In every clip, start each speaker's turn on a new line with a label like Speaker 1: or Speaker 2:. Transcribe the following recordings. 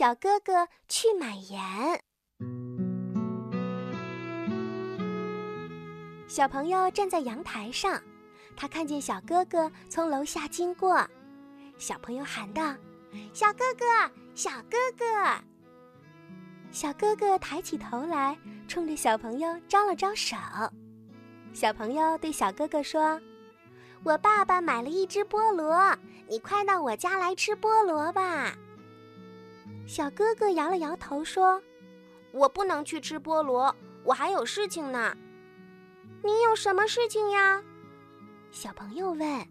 Speaker 1: 小哥哥去买盐。小朋友站在阳台上，他看见小哥哥从楼下经过。小朋友喊道：“小哥哥，小哥哥！”小哥哥抬起头来，冲着小朋友招了招手。小朋友对小哥哥说：“我爸爸买了一只菠萝，你快到我家来吃菠萝吧。”小哥哥摇了摇头说：“我不能去吃菠萝，我还有事情呢。”你有什么事情呀？小朋友问。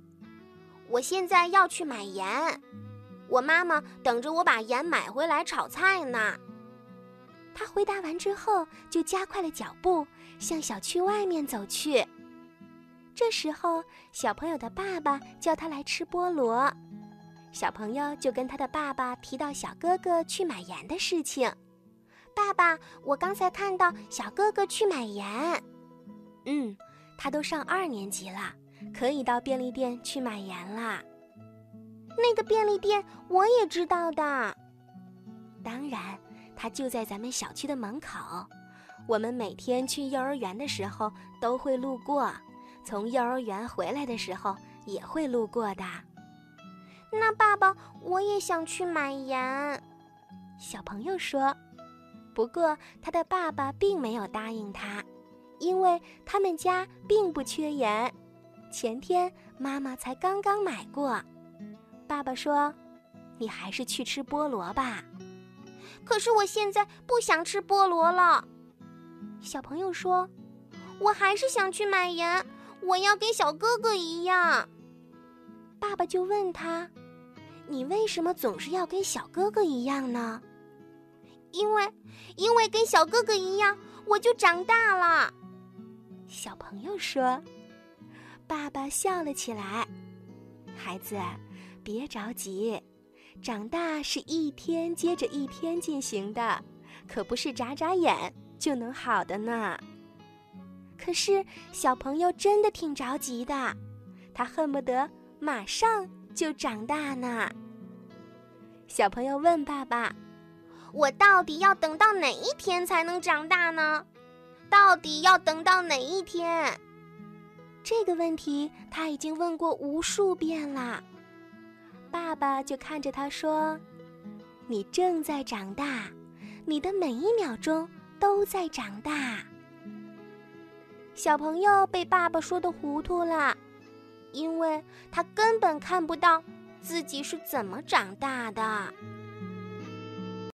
Speaker 1: 我现在要去买盐，我妈妈等着我把盐买回来炒菜呢。他回答完之后，就加快了脚步向小区外面走去。这时候，小朋友的爸爸叫他来吃菠萝，小朋友就跟他的爸爸提到小哥哥去买盐的事情。爸爸，我刚才看到小哥哥去买盐。嗯，他都上二年级了，可以到便利店去买盐啦。那个便利店我也知道的。当然，他就在咱们小区的门口。我们每天去幼儿园的时候都会路过，从幼儿园回来的时候也会路过的。那爸爸，我也想去买盐。小朋友说，不过他的爸爸并没有答应他。因为他们家并不缺盐，前天妈妈才刚刚买过。爸爸说：“你还是去吃菠萝吧。”可是我现在不想吃菠萝了。小朋友说：“我还是想去买盐，我要跟小哥哥一样。”爸爸就问他：“你为什么总是要跟小哥哥一样呢？”因为，因为跟小哥哥一样，我就长大了。小朋友说：“爸爸笑了起来。孩子，别着急，长大是一天接着一天进行的，可不是眨眨眼就能好的呢。可是小朋友真的挺着急的，他恨不得马上就长大呢。”小朋友问爸爸：“我到底要等到哪一天才能长大呢？”到底要等到哪一天？这个问题他已经问过无数遍了。爸爸就看着他说：“你正在长大，你的每一秒钟都在长大。”小朋友被爸爸说的糊涂了，因为他根本看不到自己是怎么长大的。